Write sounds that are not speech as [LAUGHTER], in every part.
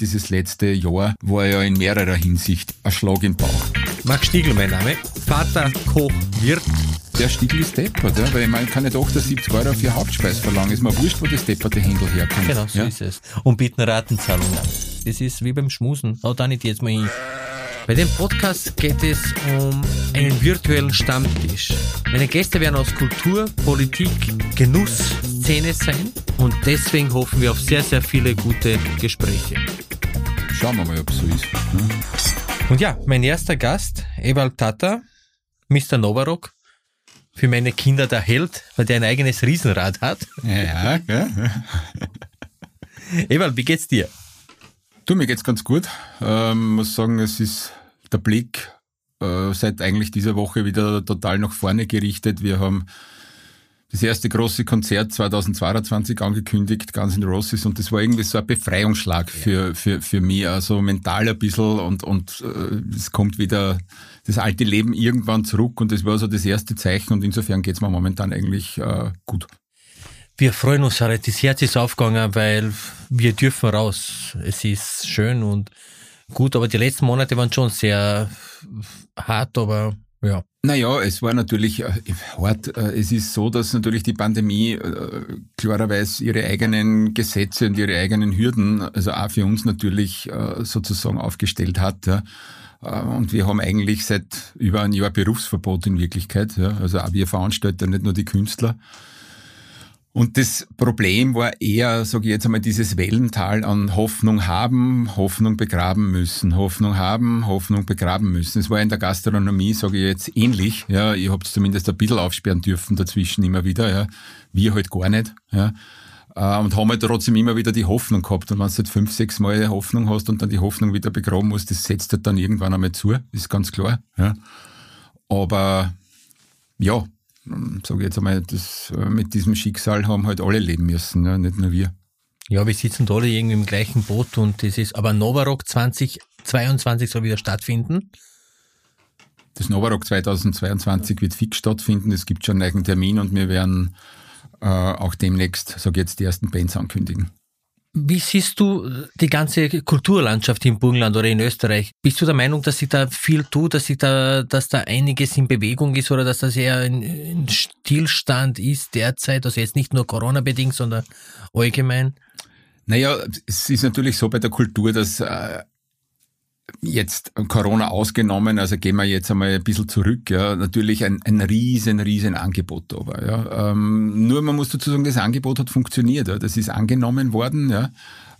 Dieses letzte Jahr war ja in mehrerer Hinsicht ein Schlag im Bauch. Max Stiegel, mein Name. Vater, Koch, Wirt. Der Stiegel ist deppert, ja? weil ich meine, ich kann nicht 78 Euro für Hauptspeis verlangen. Ist mir wurscht, wo das depperte Händel herkommt. Genau, so ja? ist es. Und bieten Ratenzahlungen an. Das ist wie beim Schmusen. Haut da nicht jetzt mal hin. Bei dem Podcast geht es um einen virtuellen Stammtisch. Meine Gäste werden aus Kultur, Politik, Genuss, Szene sein und deswegen hoffen wir auf sehr, sehr viele gute Gespräche. Schauen wir mal, ob es so ist. Ne? Und ja, mein erster Gast, Ewald Tata, Mr. Novarok, für meine Kinder der Held, weil der ein eigenes Riesenrad hat. Ja, ja. [LAUGHS] Ewald, wie geht's dir? Du, mir geht's ganz gut. Ähm, muss sagen, es ist der Blick äh, seit eigentlich dieser Woche wieder total nach vorne gerichtet. Wir haben das erste große Konzert 2022 angekündigt, Guns N' Roses, und das war irgendwie so ein Befreiungsschlag für, für, für mich, also mental ein bisschen und, und äh, es kommt wieder das alte Leben irgendwann zurück und das war so das erste Zeichen und insofern geht's mir momentan eigentlich äh, gut. Wir freuen uns, Harald. Das Herz ist aufgegangen, weil wir dürfen raus. Es ist schön und gut, aber die letzten Monate waren schon sehr hart, aber ja. Naja, es war natürlich äh, hart. Äh, es ist so, dass natürlich die Pandemie äh, klarerweise ihre eigenen Gesetze und ihre eigenen Hürden, also auch für uns natürlich äh, sozusagen aufgestellt hat. Äh, Und wir haben eigentlich seit über ein Jahr Berufsverbot in Wirklichkeit. Also auch wir Veranstalter, nicht nur die Künstler. Und das Problem war eher, sage ich jetzt einmal, dieses Wellental an Hoffnung haben, Hoffnung begraben müssen, Hoffnung haben, Hoffnung begraben müssen. Es war in der Gastronomie, sage ich jetzt, ähnlich. Ja, ihr habt zumindest ein bisschen aufsperren dürfen dazwischen immer wieder. Ja, wir halt gar nicht. Ja. Äh, Und haben halt trotzdem immer wieder die Hoffnung gehabt. Und wenn du halt fünf, sechs Mal Hoffnung hast und dann die Hoffnung wieder begraben musst, das setzt halt dann irgendwann einmal zu, ist ganz klar. Ja. Aber ja, sage jetzt einmal, das, äh, mit diesem Schicksal haben halt alle leben müssen, ja, nicht nur wir. Ja, wir sitzen da alle irgendwie im gleichen Boot und das ist, aber Novarock 2022 soll wieder stattfinden. Das Novarock 2022 wird fix stattfinden. Es gibt schon einen eigenen Termin und wir werden äh, auch demnächst, sage ich jetzt, die ersten Bands ankündigen. Wie siehst du die ganze Kulturlandschaft im Burgenland oder in Österreich? Bist du der Meinung, dass sich da viel tut, dass sich da, dass da einiges in Bewegung ist oder dass das eher ein, ein Stillstand ist derzeit? Also jetzt nicht nur Corona-bedingt, sondern allgemein? Naja, es ist natürlich so bei der Kultur, dass äh, jetzt Corona ausgenommen, also gehen wir jetzt einmal ein bisschen zurück, ja, natürlich ein, ein riesen, riesen Angebot da war. Ja. Ähm, nur man muss dazu sagen, das Angebot hat funktioniert, ja. das ist angenommen worden. Ja.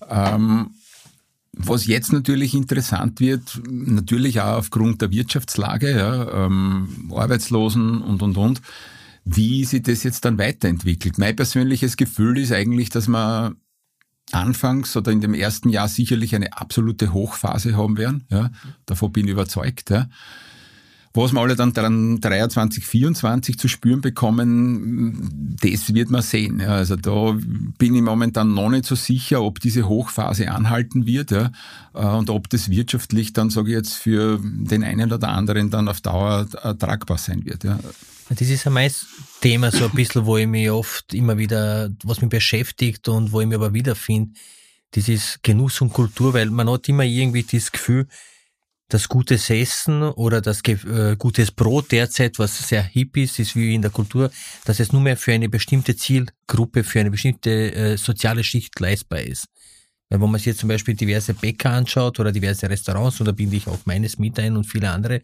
Ähm, was jetzt natürlich interessant wird, natürlich auch aufgrund der Wirtschaftslage, ja, ähm, Arbeitslosen und, und, und, wie sich das jetzt dann weiterentwickelt. Mein persönliches Gefühl ist eigentlich, dass man anfangs oder in dem ersten Jahr sicherlich eine absolute Hochphase haben werden. Ja, davon bin ich überzeugt. Ja. Was wir alle dann dran 23, 24 zu spüren bekommen, das wird man sehen. Ja. Also da bin ich momentan noch nicht so sicher, ob diese Hochphase anhalten wird ja, und ob das wirtschaftlich dann, sage ich jetzt, für den einen oder anderen dann auf Dauer tragbar sein wird. Ja. Das ist ja mein Thema so ein bisschen, wo ich mich oft immer wieder, was mich beschäftigt und wo ich mich aber wiederfinde. Das ist Genuss und Kultur, weil man hat immer irgendwie das Gefühl, das gutes Essen oder das äh, gutes Brot derzeit, was sehr hip ist, ist wie in der Kultur, dass es nur mehr für eine bestimmte Zielgruppe, für eine bestimmte äh, soziale Schicht leistbar ist. Weil wenn man sich jetzt zum Beispiel diverse Bäcker anschaut oder diverse Restaurants, und da binde ich auch meines mit ein und viele andere,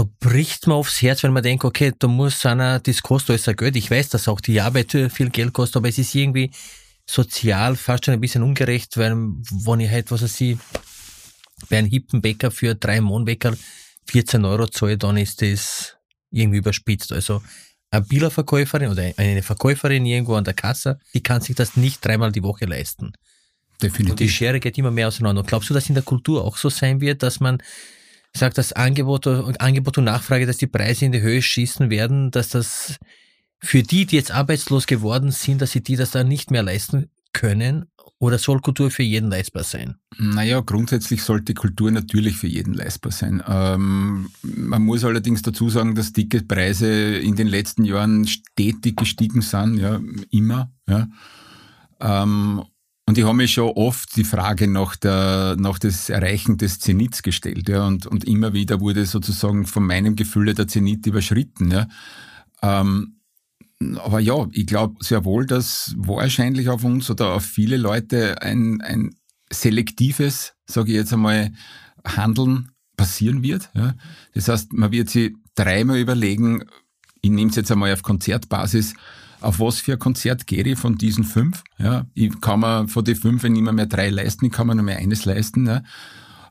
da bricht man aufs Herz, wenn man denkt, okay, da muss einer, das kostet alles ein Geld. Ich weiß, dass auch die Arbeit viel Geld kostet, aber es ist irgendwie sozial fast schon ein bisschen ungerecht, weil, wenn ich halt, was weiß ich, bei einem hippen Bäcker für drei Mohnbäcker 14 Euro zahle, dann ist das irgendwie überspitzt. Also, eine Billerverkäuferin oder eine Verkäuferin irgendwo an der Kasse, die kann sich das nicht dreimal die Woche leisten. Definitiv. Und die Schere geht immer mehr auseinander. Und glaubst du, dass in der Kultur auch so sein wird, dass man sagt, dass Angebot, Angebot und Nachfrage, dass die Preise in die Höhe schießen werden, dass das für die, die jetzt arbeitslos geworden sind, dass sie die das dann nicht mehr leisten können? Oder soll Kultur für jeden leistbar sein? Naja, grundsätzlich sollte Kultur natürlich für jeden leistbar sein. Ähm, man muss allerdings dazu sagen, dass Ticketpreise in den letzten Jahren stetig gestiegen sind, ja, immer. Ja. Ähm, Und ich habe mich schon oft die Frage nach, der, nach des Erreichen des Zenits gestellt. Ja, und, und immer wieder wurde sozusagen von meinem Gefühl der Zenit überschritten. Ja. Ähm, aber ja, ich glaube sehr wohl, dass wahrscheinlich auf uns oder auf viele Leute ein, ein selektives, sage ich jetzt einmal, Handeln passieren wird. Ja. Das heißt, man wird sich dreimal überlegen, ich nehme es jetzt einmal auf Konzertbasis, auf was für ein Konzert gehe ich von diesen fünf. Ja. Ich kann mir von den fünf nicht mehr, mehr drei leisten, ich kann mir nur mehr eines leisten. Ja.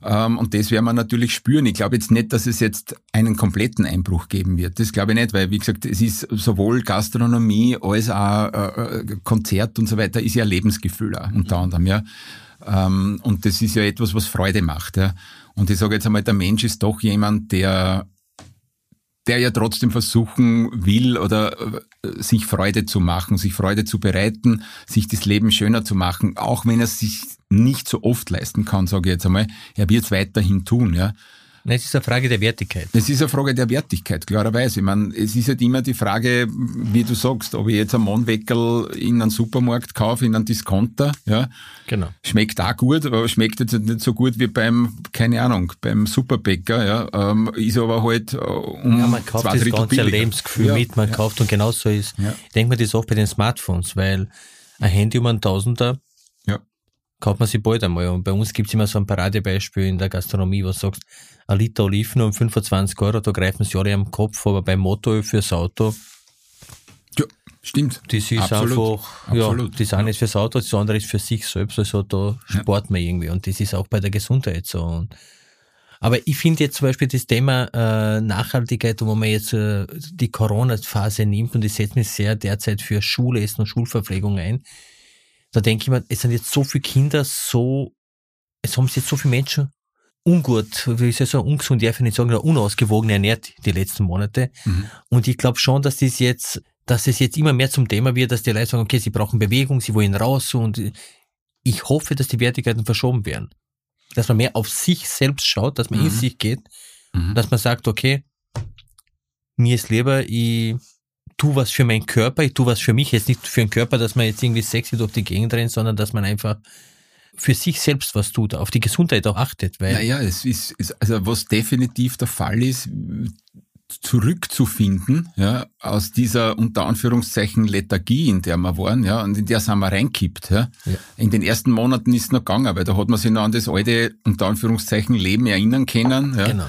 Ähm, und das werden wir natürlich spüren. Ich glaube jetzt nicht, dass es jetzt einen kompletten Einbruch geben wird. Das glaube ich nicht, weil, wie gesagt, es ist sowohl Gastronomie als auch äh, äh Konzert und so weiter, ist ja Lebensgefühl auch, unter mhm. anderem. Ja. Ähm, und das ist ja etwas, was Freude macht. Ja. Und ich sage jetzt einmal, der Mensch ist doch jemand, der der ja trotzdem versuchen will oder äh, sich Freude zu machen, sich Freude zu bereiten, sich das Leben schöner zu machen, auch wenn er sich nicht so oft leisten kann, sage ich jetzt einmal. Er wird es weiterhin tun, ja. Es ist eine Frage der Wertigkeit. Es ist eine Frage der Wertigkeit, klarerweise. Ich meine, es ist halt immer die Frage, wie du sagst, ob ich jetzt einen Mannweckel in einem Supermarkt kaufe, in einem Discounter, ja. Genau. Schmeckt auch gut, aber schmeckt jetzt nicht so gut wie beim, keine Ahnung, beim Superbäcker, ja. Ähm, ist aber halt äh, um Ja, man kauft zwei das ganze billiger. Lebensgefühl ja, mit, man ja. kauft und genauso ist. Ja. Ich denke mir das auch bei den Smartphones, weil ein Handy um einen Tausender kauft man sie bald einmal. Und bei uns gibt's immer so ein Paradebeispiel in der Gastronomie, wo du sagst, ein Liter Oliven um 25 Euro, da greifen sie alle am Kopf, aber beim Motoröl fürs Auto. Ja, stimmt. Das ist Absolut. einfach, ja, Absolut. das eine ist fürs Auto, das andere ist für sich selbst, also da spart ja. man irgendwie. Und das ist auch bei der Gesundheit so. Und aber ich finde jetzt zum Beispiel das Thema äh, Nachhaltigkeit, wo man jetzt äh, die Corona-Phase nimmt und ich setze mich sehr derzeit für Schulessen und Schulverpflegung ein da denke ich mir, es sind jetzt so viele Kinder so, es haben sich jetzt so viele Menschen ungut, wie ich so ungesund, darf ich nicht sagen, unausgewogen ernährt die letzten Monate. Mhm. Und ich glaube schon, dass das jetzt, dass es jetzt immer mehr zum Thema wird, dass die Leute sagen, okay, sie brauchen Bewegung, sie wollen raus und ich hoffe, dass die Wertigkeiten verschoben werden. Dass man mehr auf sich selbst schaut, dass man mhm. in sich geht, mhm. dass man sagt, okay, mir ist lieber, ich tu was für meinen Körper, ich tu was für mich, jetzt nicht für den Körper, dass man jetzt irgendwie sexy durch die Gegend rennt, sondern dass man einfach für sich selbst was tut, auf die Gesundheit auch achtet. Weil naja, es ist, also was definitiv der Fall ist, zurückzufinden, ja, aus dieser unter Anführungszeichen Lethargie, in der wir waren, ja, und in der sind wir reinkippt, ja. ja. In den ersten Monaten ist es noch gegangen, weil da hat man sich noch an das alte, unter Anführungszeichen, Leben erinnern können, ja. Genau.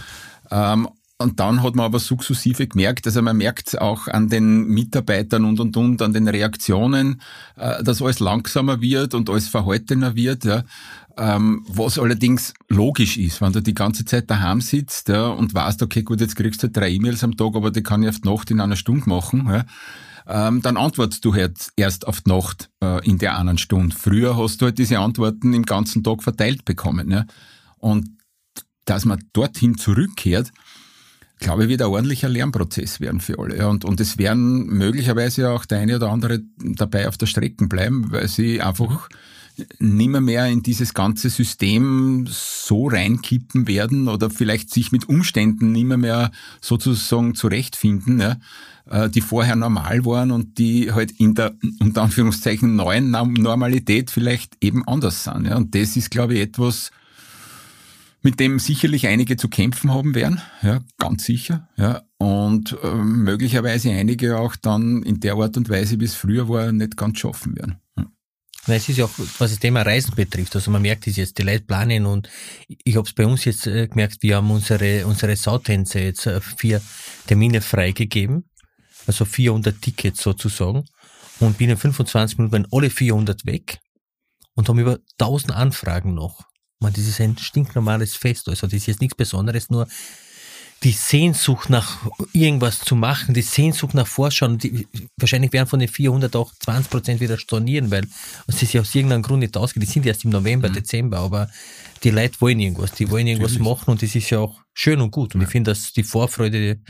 Ähm, und dann hat man aber sukzessive gemerkt, also man merkt auch an den Mitarbeitern und und und, an den Reaktionen, äh, dass alles langsamer wird und alles verhaltener wird, ja. Ähm, was allerdings logisch ist, wenn du die ganze Zeit daheim sitzt ja, und weißt, okay, gut, jetzt kriegst du drei E-Mails am Tag, aber die kann ich auf die Nacht in einer Stunde machen, ja. Ähm, dann antwortest du halt erst auf die Nacht äh, in der anderen Stunde. Früher hast du halt diese Antworten im ganzen Tag verteilt bekommen. Ja. Und dass man dorthin zurückkehrt, glaube ich, wird ein ordentlicher Lernprozess werden für alle. Und, und es werden möglicherweise auch der eine oder andere dabei auf der Strecke bleiben, weil sie einfach nimmer mehr in dieses ganze System so reinkippen werden oder vielleicht sich mit Umständen nimmer mehr sozusagen zurechtfinden, ja, äh, die vorher normal waren und die halt in der unter Anführungszeichen neuen Normalität vielleicht eben anders sind. Ja. Und das ist, glaube ich, etwas, mit dem sicherlich einige zu kämpfen haben werden, ja, ganz sicher, ja, und äh, möglicherweise einige auch dann in der Art und Weise, wie es früher war, nicht ganz schaffen werden. Na, es ist ja auch, was das Thema Reisen betrifft, also man merkt es jetzt, die Leute planen und ich habe es bei uns jetzt äh, gemerkt, wir haben unsere, unsere Sautänze jetzt äh, vier Termine freigegeben, also 400 Tickets sozusagen. Und binnen 25 Minuten waren alle 400 weg und haben über 1000 Anfragen noch. Man, das ist ein stinknormales Fest. Also das ist jetzt nichts Besonderes, nur die Sehnsucht nach irgendwas zu machen, die Sehnsucht nach Vorschauen, die, wahrscheinlich werden von den 400 auch 20 Prozent wieder stornieren, weil es ist ja aus irgendeinem Grund nicht ausgeht. Die sind erst im November, mhm. Dezember, aber die Leute wollen irgendwas, die wollen irgendwas Natürlich. machen und das ist ja auch schön und gut. Und ja. ich finde, dass die Vorfreude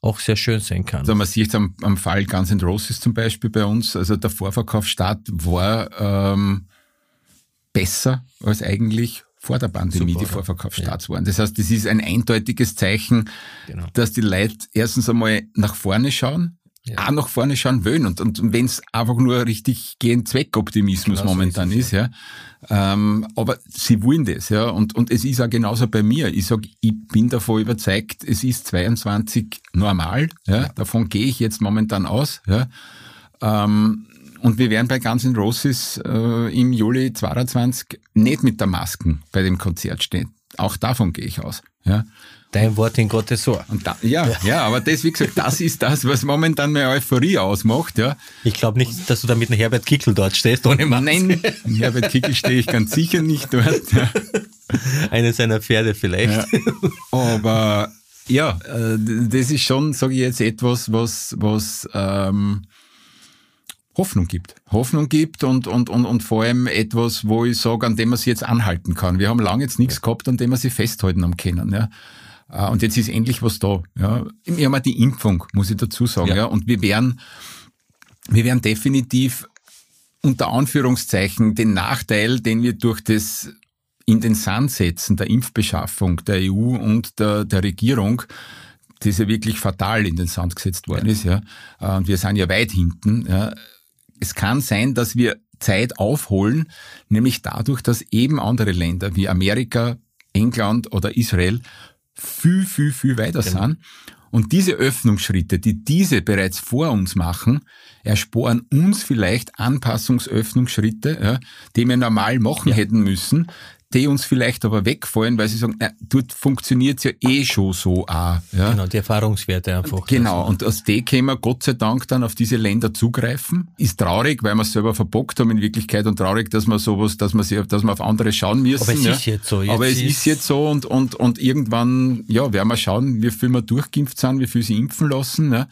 auch sehr schön sein kann. Also man sieht es am, am Fall Guns N' Roses zum Beispiel bei uns, also der Vorverkaufsstart war ähm, besser als eigentlich vor der Pandemie Super, die Vorverkaufsstarts ja. waren. Das heißt, das ist ein eindeutiges Zeichen, genau. dass die Leute erstens einmal nach vorne schauen, ja. auch nach vorne schauen wollen. Und, und wenn es einfach nur richtig gehend Zweckoptimismus genau momentan so ist, ist, ja. Ähm, aber sie wollen das, ja. Und, und es ist auch genauso bei mir. Ich sag, ich bin davon überzeugt, es ist 22 normal, ja. Davon gehe ich jetzt momentan aus, ja. Ähm, und wir werden bei Guns N' Roses äh, im Juli 22 nicht mit der Masken bei dem Konzert stehen. Auch davon gehe ich aus. Ja. Dein Wort in Gottes Ohr. Da, ja, ja, aber das, wie gesagt, das ist das, was momentan meine Euphorie ausmacht. Ja. Ich glaube nicht, dass du da mit einem Herbert Kickel dort stehst, ohne Maske. Nein, Herbert Kickel stehe ich ganz sicher nicht dort. Ja. [LAUGHS] Eine seiner Pferde vielleicht. Ja. Aber ja, äh, das ist schon, sage ich jetzt, etwas, was, was ähm, Hoffnung gibt. Hoffnung gibt und, und, und, und vor allem etwas, wo ich sage, an dem man sich jetzt anhalten kann. Wir haben lange jetzt nichts gehabt, an dem wir sich festhalten am können. Ja. Äh, und jetzt ist endlich was da. Ja. Wir haben auch die Impfung, muss ich dazu sagen. Ja. ja. Und wir werden, wir werden definitiv unter Anführungszeichen den Nachteil, den wir durch das in den Sand setzen der Impfbeschaffung der EU und der, der Regierung, das ja wirklich fatal in den Sand gesetzt worden ja. ist, ja. Äh, und wir sind ja weit hinten, ja. Es kann sein, dass wir Zeit aufholen, nämlich dadurch, dass eben andere Länder wie Amerika, England oder Israel viel, viel, viel weiter genau. sind. Und diese Öffnungsschritte, die diese bereits vor uns machen, ersporen uns vielleicht Anpassungsöffnungsschritte, ja, die wir normal machen ja. hätten müssen, die uns vielleicht aber wegfallen, weil sie sagen, na, dort funktioniert's ja eh schon so auch. Ja. Genau, die Erfahrungswerte einfach. Genau, und aus dem können wir Gott sei Dank dann auf diese Länder zugreifen. Ist traurig, weil wir es selber verbockt haben in Wirklichkeit und traurig, dass wir sowas, dass wir, sie, dass wir auf andere schauen müssen. Aber es ja. ist jetzt so. Jetzt aber es ist, ist jetzt so und, und, und irgendwann, ja, werden wir schauen, wie viel wir durchgeimpft sind, wie viel sie impfen lassen. Ja.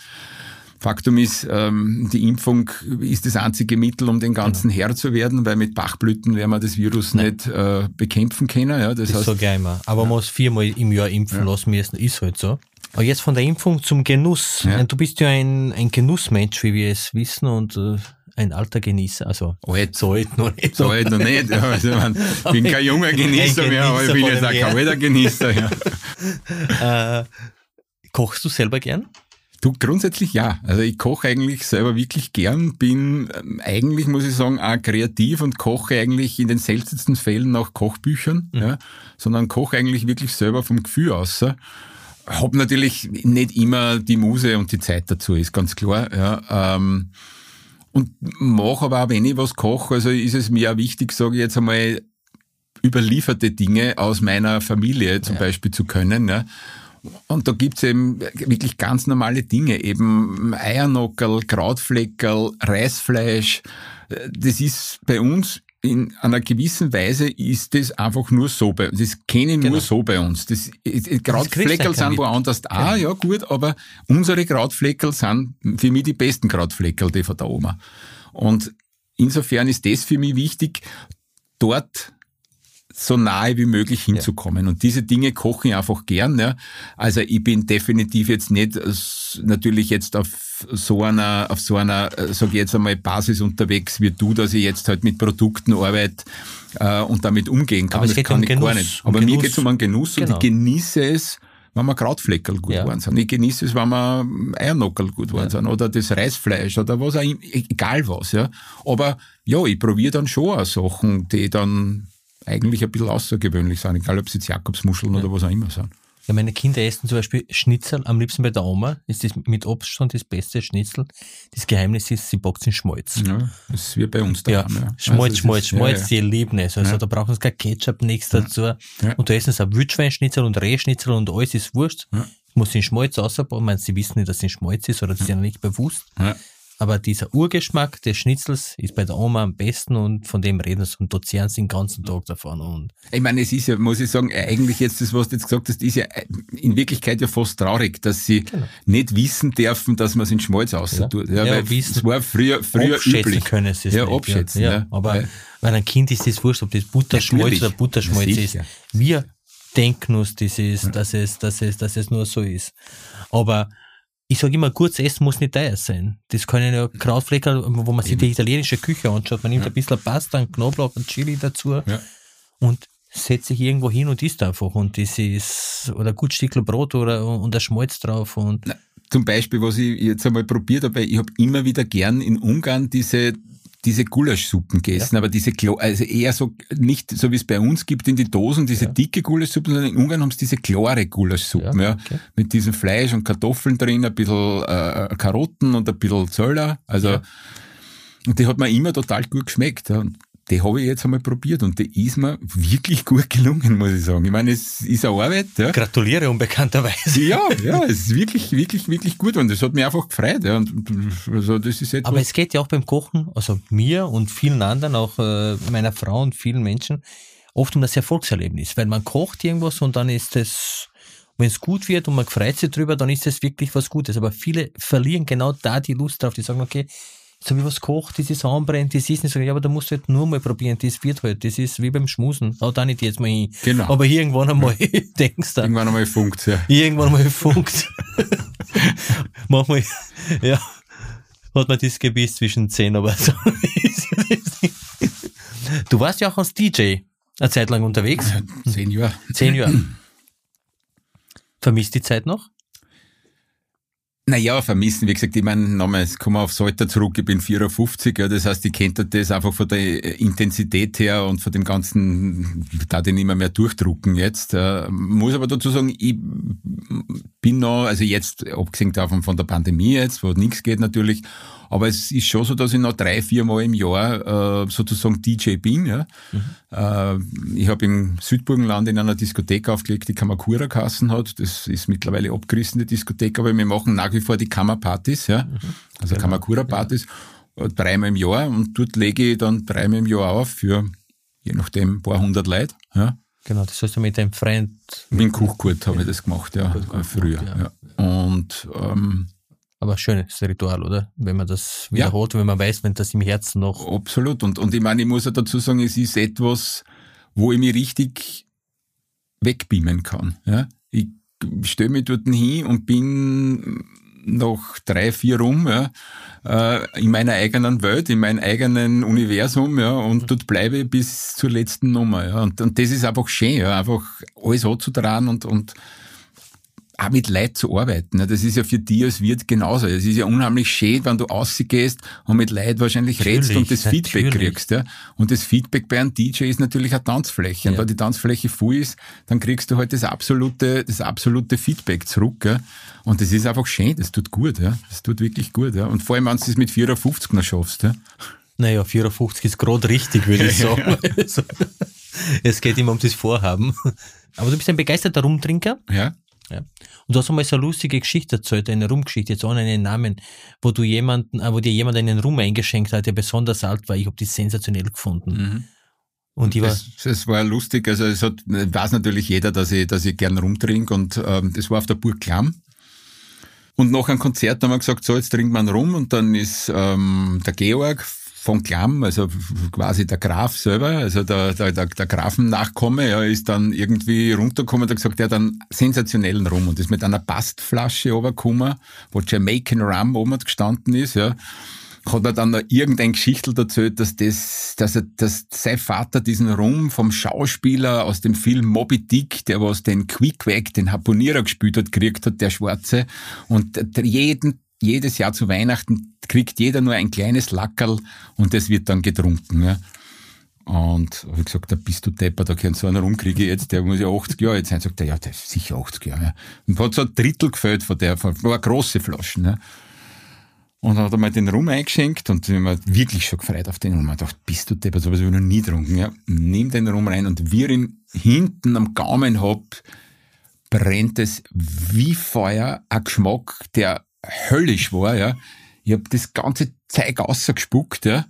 Faktum ist, ähm, die Impfung ist das einzige Mittel, um den ganzen genau. Herr zu werden, weil mit Bachblüten werden wir das Virus Nein. nicht äh, bekämpfen können. Ja, das, das heißt, sage ich immer. Aber ja. man muss viermal im Jahr impfen ja. lassen müssen, ist halt so. Aber jetzt von der Impfung zum Genuss. Ja. Du bist ja ein, ein Genussmensch, wie wir es wissen, und äh, ein alter Genießer. Also alt. so alt noch nicht. So alt noch nicht. Ja, [LAUGHS] also, ich bin kein junger Genießer, mehr, aber ich bin jetzt auch kein alter Genießer. Ja. [LAUGHS] äh, kochst du selber gern? Du, grundsätzlich ja. Also ich koche eigentlich selber wirklich gern, bin ähm, eigentlich, muss ich sagen, auch kreativ und koche eigentlich in den seltensten Fällen nach Kochbüchern, mhm. ja, sondern koche eigentlich wirklich selber vom Gefühl aus. Hab natürlich nicht immer die Muse und die Zeit dazu, ist ganz klar. Ja, ähm, und mache aber auch, wenn ich was koche, also ist es mir auch wichtig, sage ich jetzt einmal, überlieferte Dinge aus meiner Familie zum ja. Beispiel zu können. Ja. Und da gibt's eben wirklich ganz normale Dinge, eben Eiernockerl, Krautfleckerl, Reisfleisch. Das ist bei uns in einer gewissen Weise ist das einfach nur so bei uns. Das kenne ich genau. nur so bei uns. Das, Krautfleckerl sind woanders genau. ah, ja gut, aber unsere Krautfleckerl sind für mich die besten Krautfleckerl, die von der Oma. Und insofern ist das für mich wichtig, dort so nahe wie möglich hinzukommen. Ja. Und diese Dinge koche ich einfach gern. Ja. Also ich bin definitiv jetzt nicht natürlich jetzt auf so einer, auf so einer, äh, sage ich jetzt einmal, Basis unterwegs wie du, dass ich jetzt halt mit Produkten arbeite äh, und damit umgehen kann. Aber das kann um ich Genuss, gar nicht. Aber um mir geht es um einen Genuss genau. und ich genieße es, wenn wir Krautfleckerl gut ja. waren sind. Ich genieße es, wenn wir Eiernockerl gut waren ja. sind oder das Reisfleisch oder was auch immer, egal was. Ja. Aber ja, ich probiere dann schon auch Sachen, die dann eigentlich ein bisschen außergewöhnlich sind, egal ob es jetzt Jakobsmuscheln ja. oder was auch immer sind. Ja, meine Kinder essen zum Beispiel Schnitzel, am liebsten bei der Oma, ist das mit Abstand das beste Schnitzel. Das Geheimnis ist, sie backt in Schmalz. Ja, das ist wie bei uns da. Ja, ja. Schmalz, also Schmalz, Schmalz, die lieben es. Also da brauchen sie kein Ketchup, nichts dazu. Und da essen sie auch Wildschweinschnitzel und Rehschnitzel und alles ist wurscht. Ja. Muss in Schmalz ausbauen. Ich meine, sie wissen nicht, dass es in Schmalz ist oder sie sind nicht bewusst. Aber dieser Urgeschmack des Schnitzels ist bei der Oma am besten und von dem reden sie und dozieren sie den ganzen Tag davon. Und ich meine, es ist ja, muss ich sagen, eigentlich jetzt das, was du jetzt gesagt hast, ist ja in Wirklichkeit ja fast traurig, dass sie genau. nicht wissen dürfen, dass man es in Schmalz außer ja. tut. Ja, ja weil wissen, es war früher, früher üblich. können sie es Ja, nicht, abschätzen. Ja. ja. Aber weil, weil ein Kind ist das wurscht, ob das Butterschmalz oder Butterschmalz ist. Wir denken uns, das ist, dass es, dass es, dass es nur so ist. Aber ich sage immer, gutes Essen muss nicht teuer sein. Das können ja Krautflecker, wo man sich die italienische Küche anschaut. Man nimmt ja. ein bisschen Pasta, einen Knoblauch, einen Chili dazu ja. und setzt sich irgendwo hin und isst einfach. Und das ist, oder gut Stückel Brot oder, und ein Schmalz drauf und. Na, zum Beispiel, was ich jetzt einmal probiert habe, ich habe immer wieder gern in Ungarn diese diese Gulaschsuppen gegessen, ja. aber diese, also eher so, nicht so wie es bei uns gibt in die Dosen, diese ja. dicke Gulaschsuppen, sondern in Ungarn haben sie diese klare Gulaschsuppen, ja, okay. mit diesem Fleisch und Kartoffeln drin, ein bisschen äh, Karotten und ein bisschen Zöller, also, und die hat mir immer total gut geschmeckt. Ja. Und die habe ich jetzt einmal probiert und die ist mir wirklich gut gelungen, muss ich sagen. Ich meine, es ist eine Arbeit. Ja. Gratuliere unbekannterweise. Ja, ja, es ist wirklich, wirklich, wirklich gut und es hat mich einfach gefreut. Ja. Und, also das ist Aber es geht ja auch beim Kochen, also mir und vielen anderen, auch äh, meiner Frau und vielen Menschen, oft um das Erfolgserlebnis, weil man kocht irgendwas und dann ist es wenn es gut wird und man freut sich drüber, dann ist es wirklich was Gutes. Aber viele verlieren genau da die Lust drauf. Die sagen, okay, so wie was kocht, das ist anbrennt, das ist nicht so, ja, aber da musst du halt nur mal probieren, das wird halt, das ist wie beim Schmusen, hau da nicht jetzt mal hin. Genau. Aber irgendwann einmal [LAUGHS] denkst du. Irgendwann einmal funkt, ja. Irgendwann einmal funkt. [LAUGHS] Manchmal, ja, hat man das Gebiss zwischen Zehen, aber so [LAUGHS] Du warst ja auch als DJ eine Zeit lang unterwegs. Zehn Jahre. Zehn Jahre. Vermisst die Zeit noch? Naja, vermissen, wie gesagt, ich meine, nochmal, jetzt kommen wir aufs Alter zurück, ich bin 54, ja, das heißt, ich kenne das einfach von der Intensität her und von dem ganzen, da den immer mehr durchdrucken jetzt. Äh, muss aber dazu sagen, ich bin noch, also jetzt, abgesehen davon von der Pandemie jetzt, wo nichts geht natürlich, aber es ist schon so, dass ich noch drei, vier Mal im Jahr äh, sozusagen DJ bin. Ja. Mhm. Äh, ich habe im Südburgenland in einer Diskothek aufgelegt, die Kamakura Kassen hat. Das ist mittlerweile abgerissene Diskothek, aber wir machen nach wie vor die Kammerpartys, ja. Mhm. also genau. Kamakura-Partys, ja. dreimal im Jahr und dort lege ich dann dreimal im Jahr auf für je nachdem ein paar hundert Leute. Ja. Genau, das hast du mit deinem Freund. Mit dem Kuchgurt habe ich das gemacht, ja, früher. Ja. ja. Und ähm, aber schönes Ritual, oder? Wenn man das wiederholt, ja. wenn man weiß, wenn das im Herzen noch. Absolut. Und, und ich meine, ich muss ja dazu sagen, es ist etwas, wo ich mich richtig wegbeamen kann. Ja? Ich stelle mich dort hin und bin noch drei, vier rum, ja, äh, in meiner eigenen Welt, in meinem eigenen Universum, ja, und mhm. dort bleibe ich bis zur letzten Nummer, ja. Und, und das ist einfach schön, ja, einfach alles anzutragen und, und auch mit Leid zu arbeiten. Das ist ja für dich als Wirt genauso. Es ist ja unheimlich schön, wenn du rausgehst und mit Leid wahrscheinlich natürlich, redst und das natürlich. Feedback kriegst. Ja? Und das Feedback bei einem DJ ist natürlich eine Tanzfläche. Und ja. wenn die Tanzfläche voll ist, dann kriegst du halt das absolute, das absolute Feedback zurück. Ja? Und das ist einfach schön, das tut gut. Ja? Das tut wirklich gut. Ja? Und vor allem, wenn du es mit 54 noch schaffst. Ja? Naja, 54 ist gerade richtig, würde ich [LAUGHS] sagen. Also, [LAUGHS] es geht immer um das Vorhaben. Aber du bist ein begeisterter Rumtrinker. Ja. Ja. Und du hast einmal so eine lustige Geschichte erzählt, eine Rumgeschichte, jetzt ohne einen Namen, wo du jemanden, äh, wo dir jemand einen Rum eingeschenkt hat, der besonders alt war. Ich habe die sensationell gefunden. Mhm. Und ich war. Es, es war lustig, also es hat, weiß natürlich jeder, dass ich, dass ich gern rumtrinke und ähm, das war auf der Burg Klamm. Und nach einem Konzert haben wir gesagt, so, jetzt trinkt man rum und dann ist ähm, der Georg von Klamm, also quasi der Graf selber, also der, der, der, der Grafennachkomme, ja, ist dann irgendwie runtergekommen und hat gesagt, er hat einen sensationellen Rum. Und ist mit einer Bastflasche runtergekommen, wo Jamaican Rum oben gestanden ist, ja. Hat er dann noch irgendein Geschichtel erzählt, dass das, dass er, dass sein Vater diesen Rum vom Schauspieler aus dem Film Moby Dick, der was den Quickwack, den Harponierer gespielt hat, gekriegt hat, der Schwarze, und jeden jedes Jahr zu Weihnachten kriegt jeder nur ein kleines Lackerl und das wird dann getrunken. Ja. Und habe ich gesagt, da bist du Depper, da können so einer rumkriege jetzt, der muss ja 80 Jahre jetzt sein. Sagt er, ja, der ist sicher 80 Jahre. Ja. Und hat so ein Drittel gefällt von der, von, war große Flaschen. Ja. Und dann hat er mir den Rum eingeschenkt und ich habe mir wirklich schon gefreut auf den Rum. Ich dachte, bist du Depper, sowas habe ich noch nie getrunken. Ja. Nimm den Rum rein und ich ihn hinten am Gaumen hab, brennt es wie Feuer, ein Geschmack, der höllisch war, ja. Ich habe das ganze Zeug ausgespuckt, ja.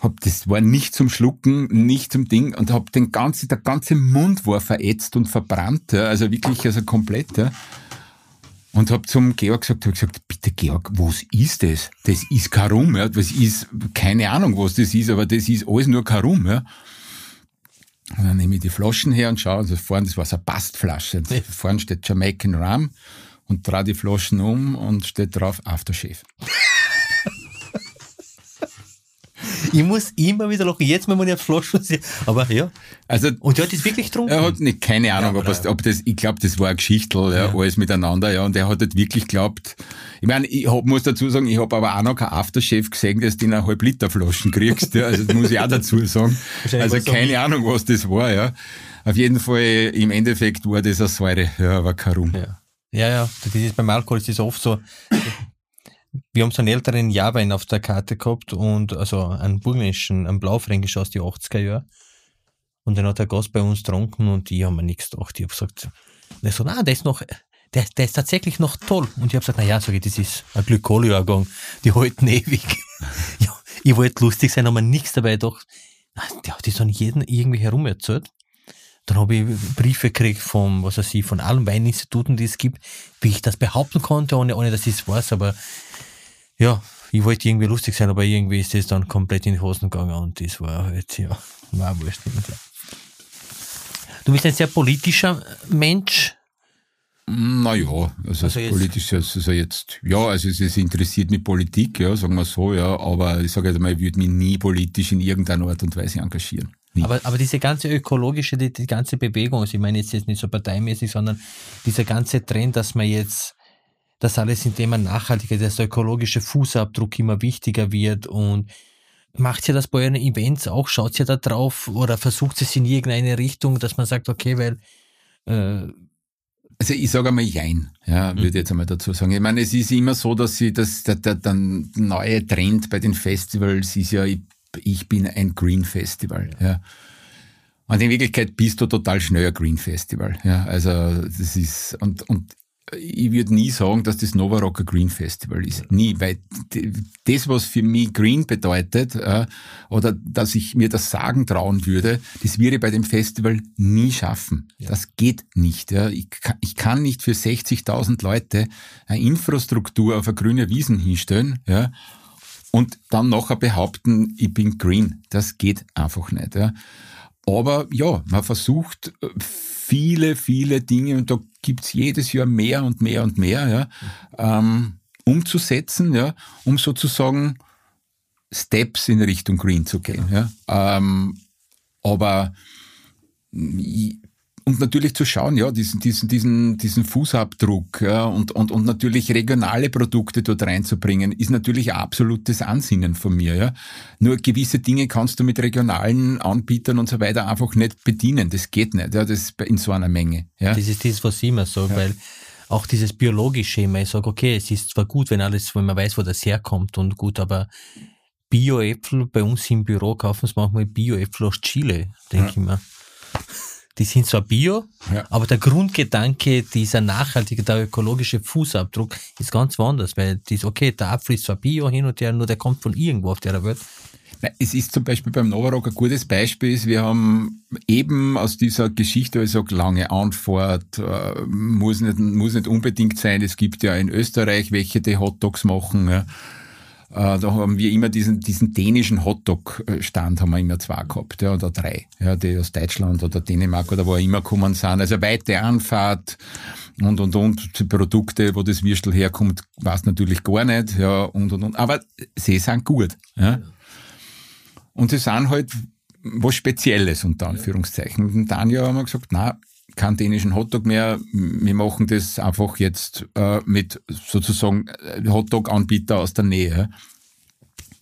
Hab, das war nicht zum Schlucken, nicht zum Ding und hab den ganzen, der ganze Mund war verätzt und verbrannt, ja. also wirklich also komplett. Ja. Und hab zum Georg gesagt, hab gesagt, bitte Georg, was ist das? Das ist Karum, ja. Das ist, keine Ahnung, was das ist, aber das ist alles nur Karum, ja. Und dann nehme ich die Flaschen her und schaue, also vorne, das war so eine Bastflasche. Vorne steht Jamaican Rum und drehe die Flaschen um und steht drauf Aftershave. ich muss immer wieder lachen. Jetzt mal, wenn ich auf Flaschen sehe. Aber ja. Also, und er hat das wirklich getrunken? Er hat nicht, keine Ahnung, Ja, ob, es, ob das, ich glaube, das war ein Geschichtel, ja, Ja. alles miteinander, ja, und er hat halt wirklich glaubt, ich meine, ich hab, muss dazu sagen, ich habe aber auch noch kein Afterchef gesehen, dass du in eine halb Liter Flaschen kriegst, ja, also das muss ich auch dazu sagen. Also so keine wie- Ahnung, was das war, ja. Auf jeden Fall, im Endeffekt war das eine Säure, ja, aber kein Rum. Ja. Ja, ja, das ist beim Alkohol ist es oft so. Wir haben so einen älteren Jahrwein auf der Karte gehabt und also einen burgenländischen, einen blaufränkisch aus die 80er Jahren. Und den hat der Gast bei uns getrunken und ich habe mir nichts gedacht. Ich habe gesagt, und er so, na, der ist noch, der, der ist tatsächlich noch toll. Und ich habe gesagt, na ja, ich, das ist ein Glykoljahrgang, die halten ewig. [LAUGHS] ja, ich wollte lustig sein, aber nichts dabei gedacht. Na, Der hat das an jeden irgendwie herum erzählt. Dann habe ich Briefe gekriegt von, was weiß ich, von allen Weininstituten, die es gibt, wie ich das behaupten konnte, ohne, ohne dass ich es weiß. Aber ja, ich wollte irgendwie lustig sein, aber irgendwie ist das dann komplett in die Hosen gegangen und das war halt, ja, war wurscht. Du bist ein sehr politischer Mensch. Naja, also, Also jetzt- politisch, also jetzt, ja, also es, es interessiert mich Politik, ja, sagen wir so, ja, aber ich sage jetzt mal, ich würde mich nie politisch in irgendeiner Art und Weise engagieren. Aber, aber diese ganze ökologische, die, die ganze Bewegung, also ich meine jetzt, jetzt nicht so parteimäßig, sondern dieser ganze Trend, dass man jetzt, dass alles im Thema Nachhaltigkeit, dass der ökologische Fußabdruck immer wichtiger wird und macht ihr das bei euren Events auch? Schaut ihr da drauf oder versucht es in irgendeine Richtung, dass man sagt, okay, weil äh, Also ich sage einmal Jein, ja, würde ich Mhm. jetzt einmal dazu sagen. Ich meine, es ist immer so, dass sie das, der, der, der neue Trend bei den Festivals ist ja, ich, ich bin ein Green Festival, ja. Und in Wirklichkeit bist du total schnell ein Green Festival, ja. Also das ist und und ich würde nie sagen, dass das Nova Rock ein Green Festival ist. Nie, weil das, was für mich Green bedeutet, oder dass ich mir das sagen trauen würde, das würde ich bei dem Festival nie schaffen. Das geht nicht. Ja. Ich, kann, ich kann nicht für 60.000 Leute eine Infrastruktur auf eine grüne Wiesen hinstellen, ja, und dann nachher behaupten, ich bin green. Das geht einfach nicht. Ja. Aber ja, man versucht äh, viele, viele Dinge und da gibt's jedes Jahr mehr und mehr und mehr, ja, ähm, umzusetzen, ja, um sozusagen Steps in Richtung Green zu gehen. Ja. Ähm, aber und natürlich zu schauen, ja, diesen, diesen, diesen, diesen Fußabdruck ja, und, und, und natürlich regionale Produkte dort reinzubringen, ist natürlich ein absolutes Ansinnen von mir. Ja. Nur gewisse Dinge kannst du mit regionalen Anbietern und so weiter einfach nicht bedienen. Das geht nicht, ja, das in so einer Menge. Ja. das ist das, was ich immer sage, weil auch dieses biologische immer, ich sage, okay, es ist zwar gut, wenn alles, wenn man weiß, wo das herkommt und gut, aber Bio-Äpfel bei uns im Büro kaufen sie manchmal Bio-Äpfel aus Chile, denke ich mir. Die sind zwar Bio, Ja. aber der Grundgedanke, dieser nachhaltige, der ökologische Fußabdruck ist ganz woanders, weil das, okay, der Apfel ist zwar Bio hin und her, nur der kommt von irgendwo auf der Welt. Nein, Es ist zum Beispiel beim Novarock ein gutes Beispiel, ist, wir haben eben aus dieser Geschichte, also lange Anfahrt, äh, muss nicht, muss nicht unbedingt sein. Es gibt ja in Österreich welche, die Hotdogs machen. Ja. Äh, Da haben wir immer diesen, diesen dänischen Hotdog-Stand haben wir immer zwei gehabt, ja, oder drei, ja, die aus Deutschland oder Dänemark oder wo auch immer kommen sind. Also weite Anfahrt und, und, und, die Produkte, wo das Würstel herkommt, weiß natürlich gar nicht, ja, und, und, und. Aber sie sind gut, ja. Und sie sind halt was Spezielles, unter Anführungszeichen. Und dann haben wir gesagt, na, keinen dänischen Hotdog mehr, wir machen das einfach jetzt äh, mit sozusagen äh, Hotdog-Anbieter aus der Nähe.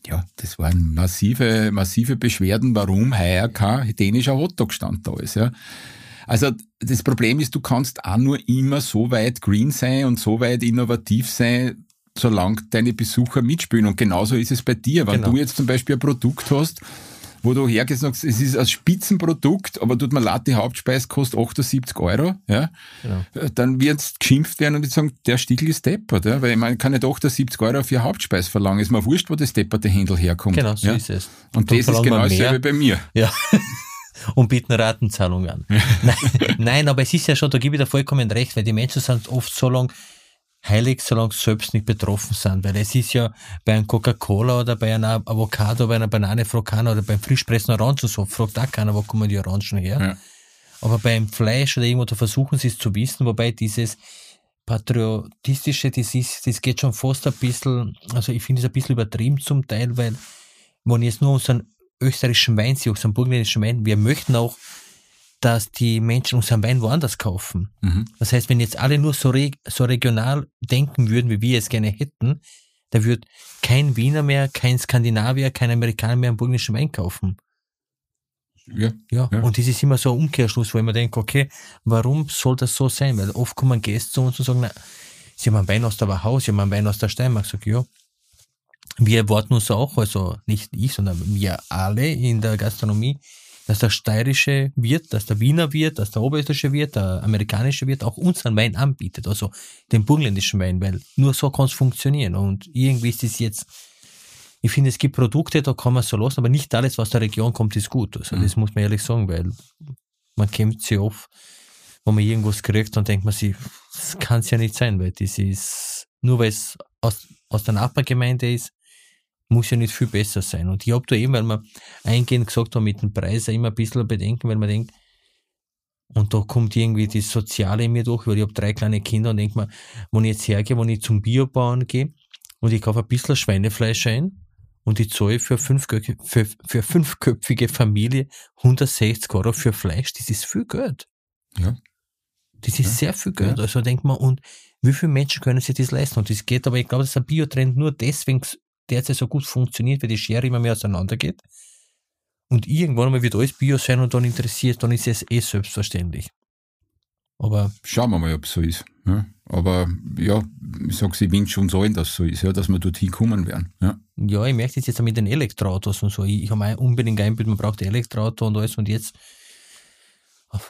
Ja, das waren massive, massive Beschwerden, warum heuer kein dänischer Hotdog-Stand da ist. Ja. Also das Problem ist, du kannst auch nur immer so weit green sein und so weit innovativ sein, solange deine Besucher mitspielen. Und genauso ist es bei dir. Wenn Genau. du jetzt zum Beispiel ein Produkt hast, wo du hergehst und sagst, es ist ein Spitzenprodukt, aber tut mir leid, die Hauptspeise kostet 78 Euro, ja, Genau. äh, dann wird's geschimpft werden und die sagen, der Stiegel ist deppert, ja, weil ich meine, ich kann nicht 78 Euro für Hauptspeise verlangen, ist mir wurscht, wo das depperte Händel herkommt. Genau, so ja. ist es. Und dann das ist genau dasselbe bei mir. Ja. [LAUGHS] Und bieten Ratenzahlung an. [LAUGHS] nein, nein, aber es ist ja schon, da gebe ich dir vollkommen recht, weil die Menschen sind oft so lang heilig, solange sie selbst nicht betroffen sind. Weil es ist ja bei einem Coca-Cola oder bei einer Avocado, bei einer Banane fragt keiner oder beim frischpressen Orangensaft fragt auch keiner, wo kommen die Orangen her. Ja. Aber beim Fleisch oder irgendwo, da versuchen sie es zu wissen, wobei dieses Patriotistische, das ist, das geht schon fast ein bisschen, also ich finde es ein bisschen übertrieben zum Teil, weil wenn jetzt nur unseren österreichischen Wein sehe, unseren burgenländischen Wein, wir möchten auch, dass die Menschen unseren Wein woanders kaufen. Mhm. Das heißt, wenn jetzt alle nur so, reg so regional denken würden, wie wir es gerne hätten, da wird kein Wiener mehr, kein Skandinavier, kein Amerikaner mehr einen burgenländischen Wein kaufen. Ja, ja, ja. Und das ist immer so ein Umkehrschluss, wo ich mir denke, okay, warum soll das so sein? Weil oft kommen Gäste zu uns und sagen, na, sie haben einen Wein aus der Wachau, sie haben einen Wein aus der Steiermark. Sag ich, ja. Wir erwarten uns auch, also nicht ich, sondern wir alle in der Gastronomie, dass der steirische Wirt, dass der Wiener Wirt, dass der oberösterreichische Wirt, der amerikanische Wirt auch unseren Wein anbietet, also den burgenländischen Wein, weil nur so kann es funktionieren. Und irgendwie ist es jetzt, ich finde, es gibt Produkte, da kann man so lassen, aber nicht alles, was aus der Region kommt, ist gut. Also mhm. das muss man ehrlich sagen, weil man kennt sie oft, wo man irgendwas kriegt, dann denkt man sich, das kann es ja nicht sein, weil das ist, nur weil es aus, aus der Nachbargemeinde ist, muss ja nicht viel besser sein. Und ich habe da eben, weil wir eingehend gesagt haben, mit dem Preis immer ein bisschen bedenken, weil man denkt, und da kommt irgendwie das Soziale in mir durch, weil ich habe drei kleine Kinder und denke mir, wenn ich jetzt hergehe, wenn ich zum Biobauern gehe und ich kaufe ein bisschen Schweinefleisch ein und ich zahle für, fünf, für, für fünfköpfige Familie 160 Euro für Fleisch, das ist viel Geld. Ja. Das ist ja. sehr viel Geld. Ja. Also denkt man, und wie viele Menschen können sich das leisten? Und das geht, aber ich glaube, dass ein Biotrend nur deswegen derzeit so gut funktioniert, weil die Schere immer mehr auseinandergeht. Und irgendwann mal wird alles Bio sein und dann interessiert, dann ist es eh selbstverständlich. Aber Schauen wir mal, ob es so ist. Ja. Aber ja, ich sage, ich wünsche uns allen, dass es so ist, ja, dass wir dorthin kommen werden. Ja, ja ich merke das jetzt auch mit den Elektroautos und so. Ich, ich habe unbedingt einbild, man braucht Elektroauto und alles und jetzt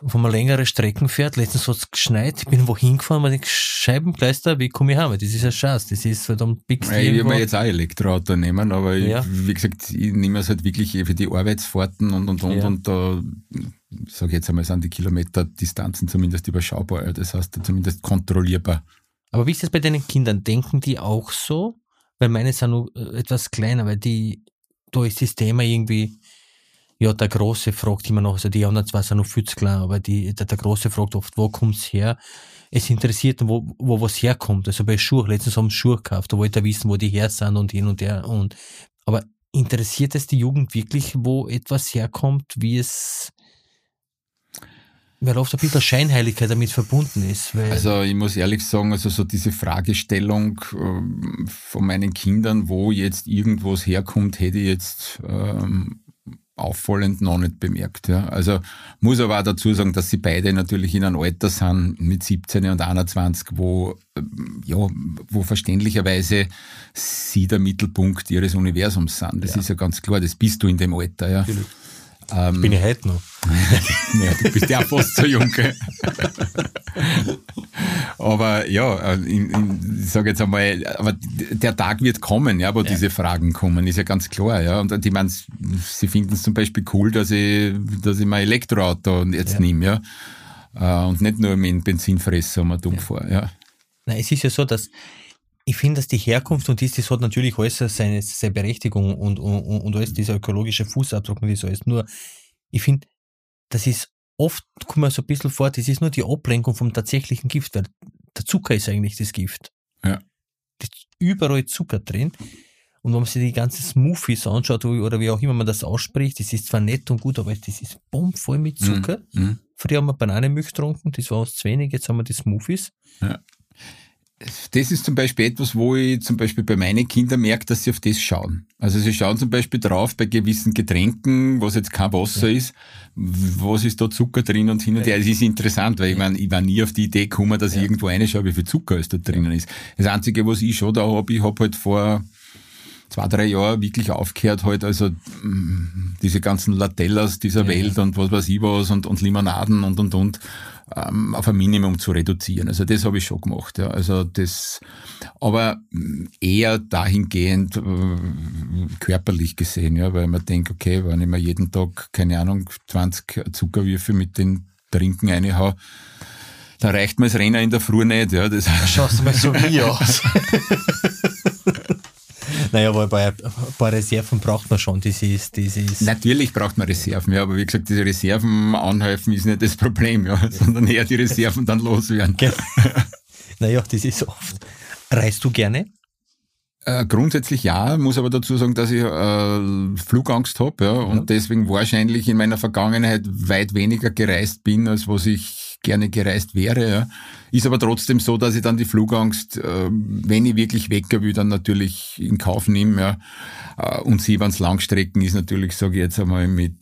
wenn man längere Strecken fährt, letztens hat es geschneit, ich bin wohin gefahren, man denkt, Scheibenkleister, wie komme ich heim? Das ist ja Schatz, das ist, dann biegst du Ich würde mir jetzt auch Elektroauto nehmen, aber ja. ich, wie gesagt, ich nehme es halt wirklich für die Arbeitsfahrten und, und, und, ja. und da, sage ich jetzt einmal, sind die Kilometerdistanzen zumindest überschaubar, das heißt zumindest kontrollierbar. Aber wie ist das bei deinen Kindern? Denken die auch so? Weil meine sind nur äh, etwas kleiner, weil die, da ist das Thema irgendwie, ja, der Große fragt immer noch, also die anderen zwei sind noch viel zu klein, aber die, der, der Große fragt oft, wo kommt's her? Es interessiert, wo, wo was herkommt. Also bei Schuhe, letztens haben sie Schuhe gekauft, da wollte er wissen, wo die her sind und hin und her und, aber interessiert es die Jugend wirklich, wo etwas herkommt, wie es, weil oft ein bisschen Scheinheiligkeit damit verbunden ist. also ich muss ehrlich sagen, also so diese Fragestellung äh, von meinen Kindern, wo jetzt irgendwas herkommt, hätte ich jetzt ähm, auffallend noch nicht bemerkt. Ja. Also muss aber auch dazu sagen, dass sie beide natürlich in einem Alter sind, mit 17 und 21, wo, ähm, ja, wo verständlicherweise sie der Mittelpunkt ihres Universums sind. Das ja. ist ja ganz klar, das bist du in dem Alter. Ja. Natürlich. Ähm, bin ich heute noch. [LAUGHS] ja, du bist ja fast so jung. aber ja, äh, in, in, ich sage jetzt einmal, aber der Tag wird kommen, ja, wo ja. diese Fragen kommen, ist ja ganz klar. Ja. Und die meinen, sie finden es zum Beispiel cool, dass ich, dass ich mein Elektroauto jetzt ja. nehme, ja. Äh, und nicht nur mit Benzinfresser um dumm ja. fahre. Ja. Nein, es ist ja so, dass ich finde, dass die Herkunft und dies, das hat natürlich alles seine, seine Berechtigung und, und, und alles dieser ökologische Fußabdruck und das alles. Nur, ich finde, das ist oft, kommt mir so ein bisschen vor, das ist nur die Ablenkung vom tatsächlichen Gift, weil der Zucker ist eigentlich das Gift. Ja. Das ist überall Zucker drin. Und wenn man sich die ganzen Smoothies anschaut, oder wie auch immer man das ausspricht, das ist zwar nett und gut, aber das ist bombvoll mit Zucker. Mm, mm. Früher haben wir Bananenmilch getrunken, das war uns zu wenig, jetzt haben wir die Smoothies. Ja das ist zum Beispiel etwas, wo ich zum Beispiel bei meinen Kindern merke, dass sie auf das schauen. Also sie schauen zum Beispiel drauf bei gewissen Getränken, was jetzt kein Wasser ja. ist, was ist da Zucker drin und hin und her. Es ist interessant, weil ich meine, ich war nie auf die Idee gekommen, dass ja. ich irgendwo reinschaue, wie viel Zucker es da drinnen ist. Das Einzige, was ich schon da habe, ich habe halt vor zwei, drei Jahren wirklich aufgehört, halt also mm, diese ganzen Latellas dieser ja. Welt und was weiß ich was und, und Limonaden und und und ähm, auf ein Minimum zu reduzieren. Also das habe ich schon gemacht. Ja. Also das, aber eher dahingehend äh, körperlich gesehen, ja, weil man denkt, okay, wenn ich mir jeden Tag, keine Ahnung, 20 Zuckerwürfe mit den Trinken reinhau, dann reicht mir das Rennen in der Früh nicht. Ja. Das Schaust du mal so wie aus. [LAUGHS] Naja, aber bei ein paar Reserven braucht man schon. Das ist, das ist Natürlich braucht man Reserven, ja, aber wie gesagt, diese Reserven anhäufen ist nicht das Problem, ja, [LAUGHS] sondern eher die Reserven dann loswerden. Genau. [LAUGHS] naja, das ist oft. Reist du gerne? Äh, grundsätzlich ja, muss aber dazu sagen, dass ich äh, Flugangst habe ja, ja, und deswegen wahrscheinlich in meiner Vergangenheit weit weniger gereist bin, als was ich gerne gereist wäre. Ja. Ist aber trotzdem so, dass ich dann die Flugangst, äh, wenn ich wirklich weg will, dann natürlich in Kauf nehme. Ja. Äh, und sie, wenn es Langstrecken ist, natürlich, sage ich jetzt einmal, mit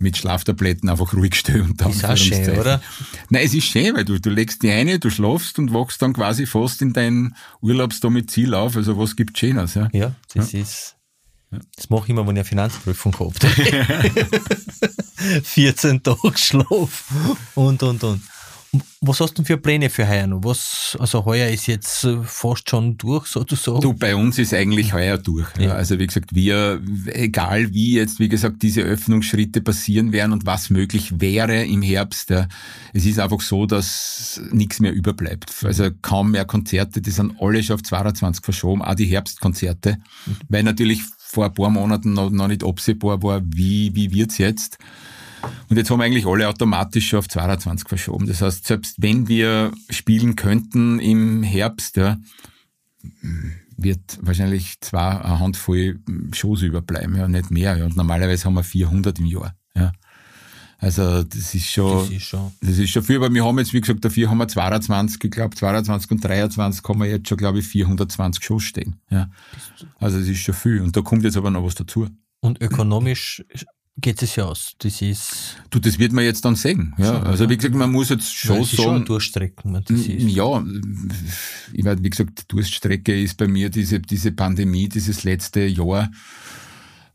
mit Schlaftabletten einfach ruhig stehen. Und dann ist auch schön, oder? Nein, es ist schön, weil du, du legst die eine, du schlafst und wachst dann quasi fast in dein Urlaubsdomizil auf. Also was gibt Schönes? Ja, ja das ja. ist... Das mache ich immer, wenn ich eine Finanzprüfung gehabt [LAUGHS] [LAUGHS] 14 Tage Schlaf und, und, und. Was hast du für Pläne für heuer noch? Was, also heuer ist jetzt fast schon durch, sozusagen. Du, bei uns ist eigentlich heuer durch. Ja. Also wie gesagt, wir, egal wie jetzt, wie gesagt, diese Öffnungsschritte passieren werden und was möglich wäre im Herbst, ja, es ist einfach so, dass nichts mehr überbleibt. Also kaum mehr Konzerte, die sind alle schon auf 22 verschoben, auch die Herbstkonzerte, mhm. weil natürlich vor ein paar Monaten noch, noch nicht absehbar war, wie, wie wird's jetzt. Und jetzt haben wir eigentlich alle automatisch auf 22 verschoben. Das heißt, selbst wenn wir spielen könnten im Herbst, ja, wird wahrscheinlich zwar eine Handvoll Shows überbleiben, ja, nicht mehr. Ja. Und normalerweise haben wir 400 im Jahr. Ja. Also das ist schon, das ist schon, das ist schon viel, aber wir haben jetzt, wie gesagt, dafür haben wir 22, ich glaube 22 und 23 haben wir jetzt schon, glaube ich, 420 Shows stehen. Ja. Also das ist schon viel. Und da kommt jetzt aber noch was dazu. Und ökonomisch geht es ja aus. Das ist. Du, das wird man jetzt dann sehen. Ja, schon, also wie gesagt, man muss jetzt schon sagen. Schon Durchstrecken. Ist. Ja, ich meine, wie gesagt, Durststrecke ist bei mir diese diese Pandemie, dieses letzte Jahr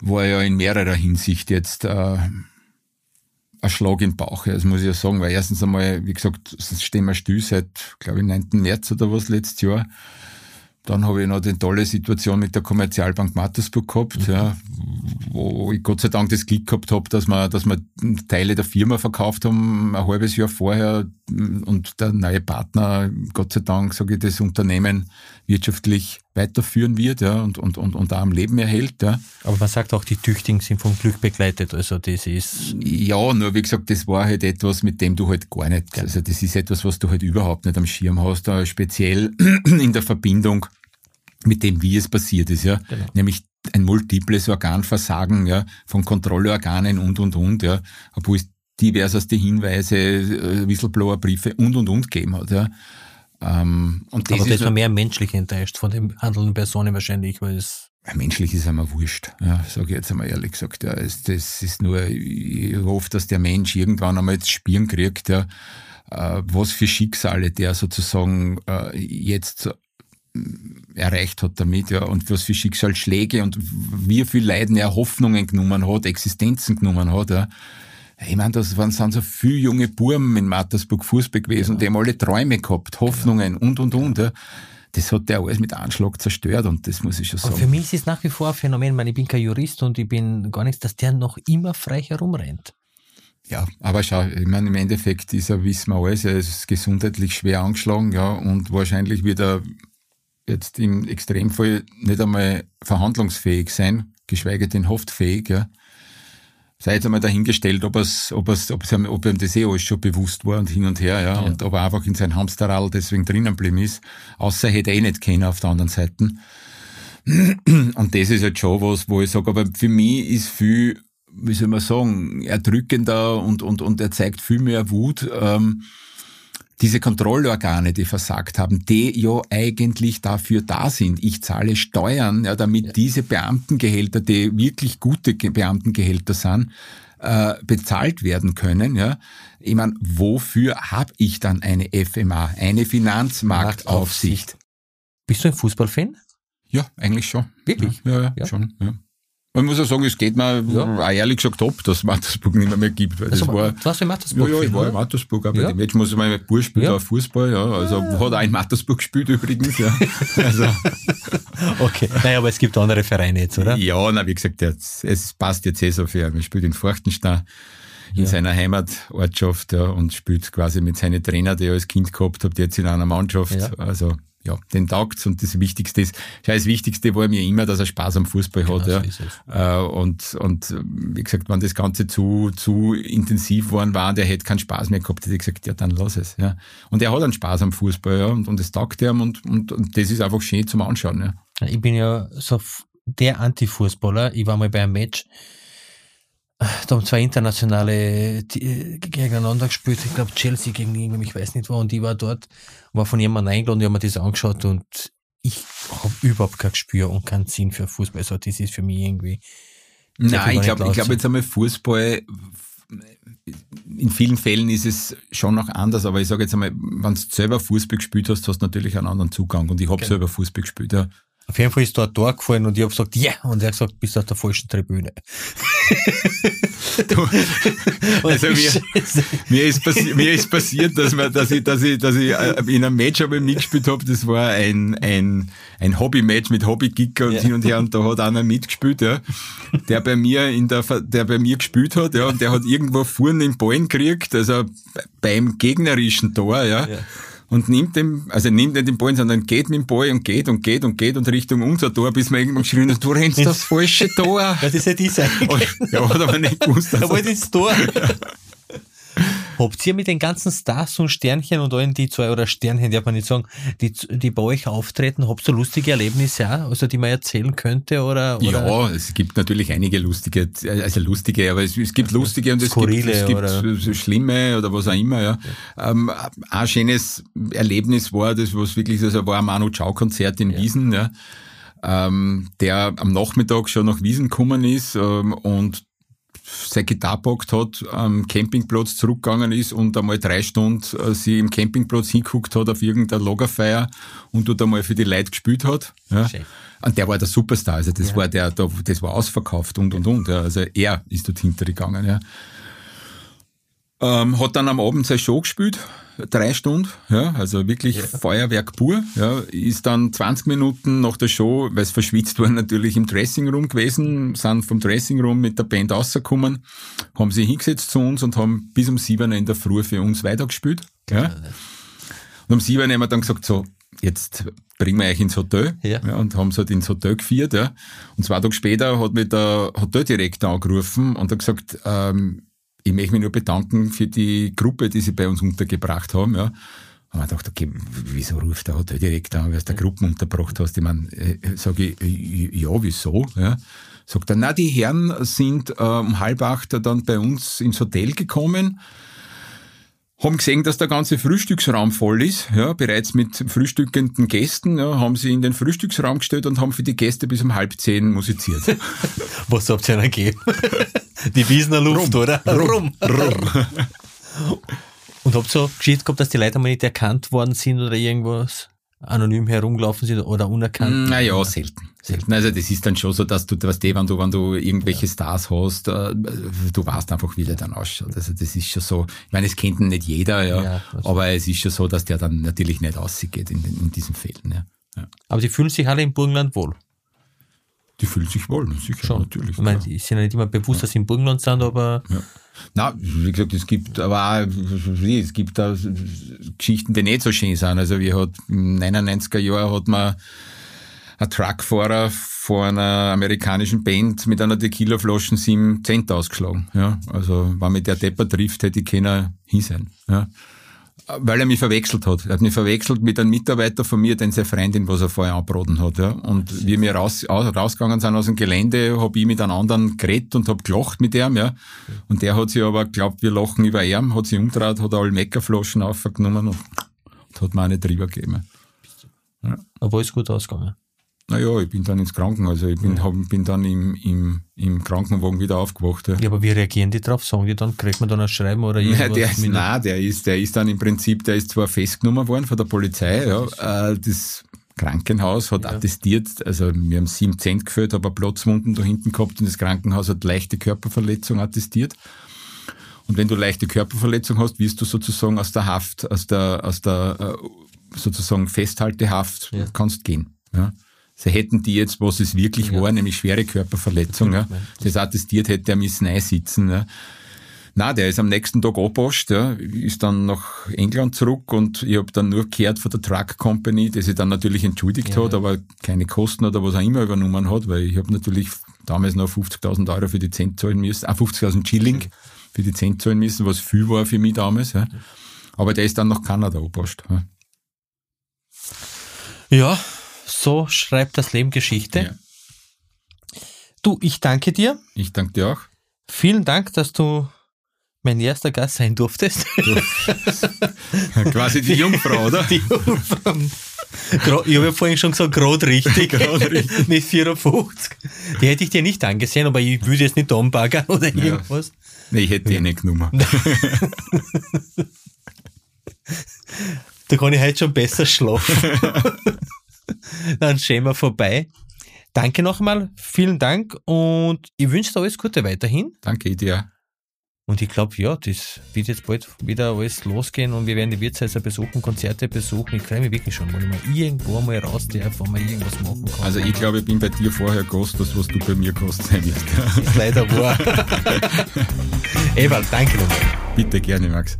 war ja in mehrerer Hinsicht jetzt äh, ein Schlag im Bauch. Das muss ich ja sagen, weil erstens einmal, wie gesagt, stehen wir still seit, glaube ich, 9. März oder was letztes Jahr. Dann habe ich noch die tolle Situation mit der Kommerzialbank Mattersburg gehabt, mhm. ja, wo ich Gott sei Dank das Glück gehabt habe, dass wir, dass wir Teile der Firma verkauft haben, ein halbes Jahr vorher und der neue Partner, Gott sei Dank, sage ich, das Unternehmen wirtschaftlich weiterführen wird ja, und, und, und, und auch am Leben erhält. Ja. Aber man sagt auch, die Tüchtigen sind vom Glück begleitet, also das ist... Ja, nur wie gesagt, das war halt etwas, mit dem du halt gar nicht, ja. also das ist etwas, was du halt überhaupt nicht am Schirm hast, speziell [CLEARS THROAT] in der Verbindung mit dem, wie es passiert ist, ja, genau. nämlich ein multiples Organversagen ja, von Kontrollorganen und, und, und, ja, obwohl es diverseste Hinweise, äh, Whistleblower-Briefe und, und, und gegeben hat, ja. Ähm, und das Aber das war mehr menschlich enttäuscht von den handelnden Personen wahrscheinlich, weil es menschlich ist einmal wurscht, ja, sage ich jetzt einmal ehrlich gesagt. Ja, es, das ist nur, ich hoffe, dass der Mensch irgendwann einmal das Spüren kriegt, ja, äh, was für Schicksale der sozusagen äh, jetzt erreicht hat damit, ja, und was für Schicksalsschläge und wie viel Leiden er Hoffnungen genommen hat, Existenzen genommen hat, ja. Ich meine, das waren, sind so viele junge Burmen in Mattersburg Fußball gewesen und die haben alle Träume gehabt, Hoffnungen und, und, und, ja. Das hat der alles mit Anschlag zerstört und das muss ich schon sagen. Aber für mich ist es nach wie vor ein Phänomen, ich, meine, ich bin kein Jurist und ich bin gar nichts, dass der noch immer frei herumrennt. Ja, aber schau, ich meine, im Endeffekt ist er, wissen wir alles, er ist gesundheitlich schwer angeschlagen, ja, und wahrscheinlich wird er jetzt im Extremfall nicht einmal verhandlungsfähig sein, geschweige denn haftfähig. Ja. Sei jetzt einmal dahingestellt, ob, es, ob, es, ob, es, ob ihm das eh alles schon bewusst war und hin und her, ja, ja. und ob er einfach in sein Hamsterrad deswegen drinnen geblieben ist, außer er hätte er eh nicht kennen auf der anderen Seite. [CLEARS THROAT] Und das ist halt schon was, wo ich sage, aber für mich ist viel, wie soll man sagen, erdrückender und, und, und er zeigt viel mehr Wut, ähm, diese Kontrollorgane, die versagt haben, die ja eigentlich dafür da sind. Ich zahle Steuern, ja, damit ja. diese Beamtengehälter, die wirklich gute Beamtengehälter sind, äh, bezahlt werden können. Ja. Ich meine, wofür habe ich dann eine FMA, eine Finanzmarktaufsicht? Bist du ein Fußballfan? Ja, eigentlich schon. Wirklich? Ja, ja, ja. schon. Ja. Man muss ja sagen, es geht mir ja. auch ehrlich gesagt ab, dass es Mattersburg nicht mehr, mehr gibt. Weil also, das war, du warst in Mattersburg? Ja, ja, ich war in Mattersburg, aber ja. dem Match muss ich mal, mein Bub spielt ja. Fußball, ja, also ja. hat auch in Mattersburg gespielt übrigens, ja. [LAUGHS] also. okay, naja, aber es gibt andere Vereine jetzt, oder? Ja, na, wie gesagt, jetzt, es passt jetzt eh so für ihn. Er spielt in Forchtenstein in ja. seiner Heimatortschaft ja, und spielt quasi mit seinen Trainer, die er als Kind gehabt hat, jetzt in einer Mannschaft. Ja. Also ja, den taugt's und das Wichtigste ist, das Wichtigste war mir immer, dass er Spaß am Fußball hat. Genau, ja. So äh, und, und wie gesagt, wenn das Ganze zu, zu intensiv worden war und er hätte keinen Spaß mehr gehabt, hätte ich gesagt, ja, dann lass es. Ja. Und er hat einen Spaß am Fußball, ja, und, und das taugt ihm und, und, und das ist einfach schön zum Anschauen. Ja. Ich bin ja so der Anti-Fußballer. Ich war mal bei einem Match, da haben zwei internationale äh, gegeneinander gespielt. Ich glaube Chelsea gegen irgendwie, ich weiß nicht wo. Und ich war dort, war von jemandem eingeladen, die haben mir das angeschaut und ich habe überhaupt kein Gespür und keinen Sinn für Fußball. Also das ist für mich irgendwie. Nein, ich glaube, ich glaube jetzt einmal Fußball. In vielen Fällen ist es schon noch anders, aber ich sage jetzt einmal, wenn du selber Fußball gespielt hast, hast du natürlich einen anderen Zugang. Und ich habe genau. selber Fußball gespielt, ja. Auf jeden Fall ist da ein Tor gefallen und ich habe gesagt, ja, yeah! und er hat gesagt, bist auf der falschen Tribüne. du, also mir, mir, ist mir ist passiert, dass, man, dass, ich, dass, ich, dass ich äh, in einem Match aber mitgespielt habe, das war ein, ein, ein Hobby-Match mit Hobby-Kicker und ja. hin und her und da hat einer mitgespielt, ja, der bei mir in der, der bei mir gespielt hat, ja, und der hat irgendwo vorne den Ballen gekriegt, also beim gegnerischen Tor, ja. ja und nimmt dem, also nimmt nicht den Ball, sondern geht mit dem Ball und geht und geht und geht und Richtung unser Tor, bis man irgendwann geschrien hat, du rennst [LAUGHS] das falsche Tor. Das ist ja die [LAUGHS] Seite. Ja, hat aber nicht gewusst. Er wollte ins Tor. [LAUGHS] Habt ihr mit den ganzen Stars und Sternchen und allen die zwei, oder Sternchen, darf man nicht sagen, die, die bei euch auftreten, habt ihr lustige Erlebnisse auch, also die man erzählen könnte, oder, oder? Ja, es gibt natürlich einige lustige, also lustige, aber es, es gibt lustige und es Skurrile, gibt, es gibt oder? So schlimme oder was auch immer, ja. ja. Ähm, ein schönes Erlebnis war das, was wirklich, also war ein Manu Chao Konzert in ja. Wiesen, ja. Ähm, der am Nachmittag schon nach Wiesen gekommen ist ähm, und sein Gitarre gepackt hat, am Campingplatz zurückgegangen ist und einmal drei Stunden äh, sie im Campingplatz hinguckt hat auf irgendeine Lagerfeier und dort einmal für die Leute gespielt hat. Ja. Und der war der Superstar, also das ja. war der, das war ausverkauft und und und. Ja. Also er ist dort hintergegangen. Ja. Ähm, hat dann am Abend seine Show gespielt, drei Stunden, ja, also wirklich ja. Feuerwerk pur. Ja, ist dann 20 Minuten nach der Show, weil es verschwitzt war, [LAUGHS] natürlich im Dressingroom gewesen, sind vom Dressingroom mit der Band rausgekommen, haben sich hingesetzt zu uns und haben bis um sieben in der Früh für uns weitergespielt. Ja. Und um sieben haben wir dann gesagt, so, jetzt bringen wir euch ins Hotel. Ja. ja und haben sie halt ins Hotel geführt. Ja. Und zwei Tage später hat mich der Hoteldirektor angerufen und hat gesagt, ähm, ich möchte mich nur bedanken für die Gruppe, die sie bei uns untergebracht haben. Ja. Und man dachte, okay, wieso ruft der Hoteldirektor an, weil du Gruppen untergebracht hast? Ich meine, äh, sage ich, äh, ja, wieso? Ja. Sagt er, na, die Herren sind äh, um halb acht dann bei uns ins Hotel gekommen, haben gesehen, dass der ganze Frühstücksraum voll ist, ja, bereits mit frühstückenden Gästen, ja, haben sie in den Frühstücksraum gestellt und haben für die Gäste bis um halb zehn musiziert. [LAUGHS] Was habt ihr denn gegeben? [LAUGHS] Die Wiesener Luft, rum, oder? Rum. rum. [LAUGHS] Und habt ihr so Geschichte gehabt, dass die Leute mal nicht erkannt worden sind oder irgendwas? anonym herumgelaufen sind oder unerkannt? Naja, selten. Selten. Also das ist dann schon so, dass du, was die, wenn du, wenn du irgendwelche ja. Stars hast, äh, du weißt einfach, wie der dann ausschaut. Also das ist schon so, ich meine, es kennt nicht jeder, ja, ja aber es ist schon so, dass der dann natürlich nicht aussieht in, in diesen Fällen. Ja. ja. Aber die fühlen sich alle im Burgenland wohl. Die fühlen sich wohl, sicher, Schon. natürlich. Ich meine, die sind ja nicht immer bewusst, dass sie im Burgenland sind, aber. Na, wie gesagt, es gibt aber auch, es gibt da Geschichten, die nicht so schön sind. Also wie hat im 99er Jahr hat man ein Truckfahrer vor einer amerikanischen Band mit einer Tequila-Flasche sieben Cent ausgeschlagen. Ja, also, wenn mich der Depper trifft, hätte ich keiner hin sein. Ja. Weil er mich verwechselt hat. Er hat mich verwechselt mit einem Mitarbeiter von mir, den seine Freundin, was er vorher anbraten hat. Ja. Und wie wir raus, rausgegangen sind aus dem Gelände, habe ich mit einem anderen geredet und habe gelacht mit ihm. Ja. Und der hat sich aber glaubt, wir lachen über ihn, hat sich umgedreht, hat alle Meckerflaschen aufgenommen und, und hat mir eine drüber gegeben. Ja. Aber ist gut ausgegangen. Naja, ich bin dann ins Krankenhaus. Also ich bin, hab, bin dann im, im, im Krankenwagen wieder aufgewacht. Ja. ja. aber wie reagieren die drauf? Sagen die dann, kriegt man dann ein Schreiben oder irgendwas? Nein, der ist, nein, der ist, der ist dann im Prinzip, der ist zwar festgenommen worden von der Polizei, ja. Das, äh, das Krankenhaus hat ja. attestiert, also wir haben sieben Cent geführt, aber Platzwunden da hinten gehabt und das Krankenhaus hat leichte Körperverletzung attestiert. Und wenn du leichte Körperverletzung hast, wirst du sozusagen aus der Haft, aus der, aus der äh, sozusagen Festhaltehaft, ja. kannst gehen. Ja. Sie hätten die jetzt, was es wirklich ja. war, nämlich schwere Körperverletzung, ja, das attestiert hätte er müssen einsitzen. Ja. Na, der ist am nächsten Tag abgepasst, ja, ist dann nach England zurück und ich habe dann nur gehört von der Truck Company, die sich dann natürlich entschuldigt ja. hat, aber keine Kosten oder was auch immer übernommen hat, weil ich habe natürlich damals noch 50.000 Euro für die Cent zahlen müssen, ah, 50.000 Schilling für die Cent zahlen müssen, was viel war für mich damals. Ja. Aber der ist dann nach Kanada abgepasst. Ja. ja, so schreibt das Leben Geschichte. Ja. Du, ich danke dir. Ich danke dir auch. Vielen Dank, dass du mein erster Gast sein durftest. [LAUGHS] Quasi die Jungfrau, oder? [LAUGHS] Die Jungfrau. Ich habe ja vorhin schon gesagt, gerade richtig. [LAUGHS] gerade richtig. Mit 54. Die hätte ich dir nicht angesehen, aber ich würde jetzt nicht anbaggern oder ja. irgendwas. Nee, ich hätte die nicht genommen. da kann ich heute schon besser schlafen. [LAUGHS] Dann schämen wir vorbei. Danke nochmal, vielen Dank und ich wünsche dir alles Gute weiterhin. Danke dir. Und ich glaube, ja, das wird jetzt bald wieder alles losgehen und wir werden die Wirtshäuser besuchen, Konzerte besuchen. Ich freue mich wirklich schon, wenn ich mal irgendwo mal raus darf, wo man irgendwas machen kann. Also ich glaube, ich bin bei dir vorher Gast, das was du bei mir Gast sein wirst. Ist leider wahr. [LAUGHS] Ewald, danke nochmal. Bitte gerne, Max.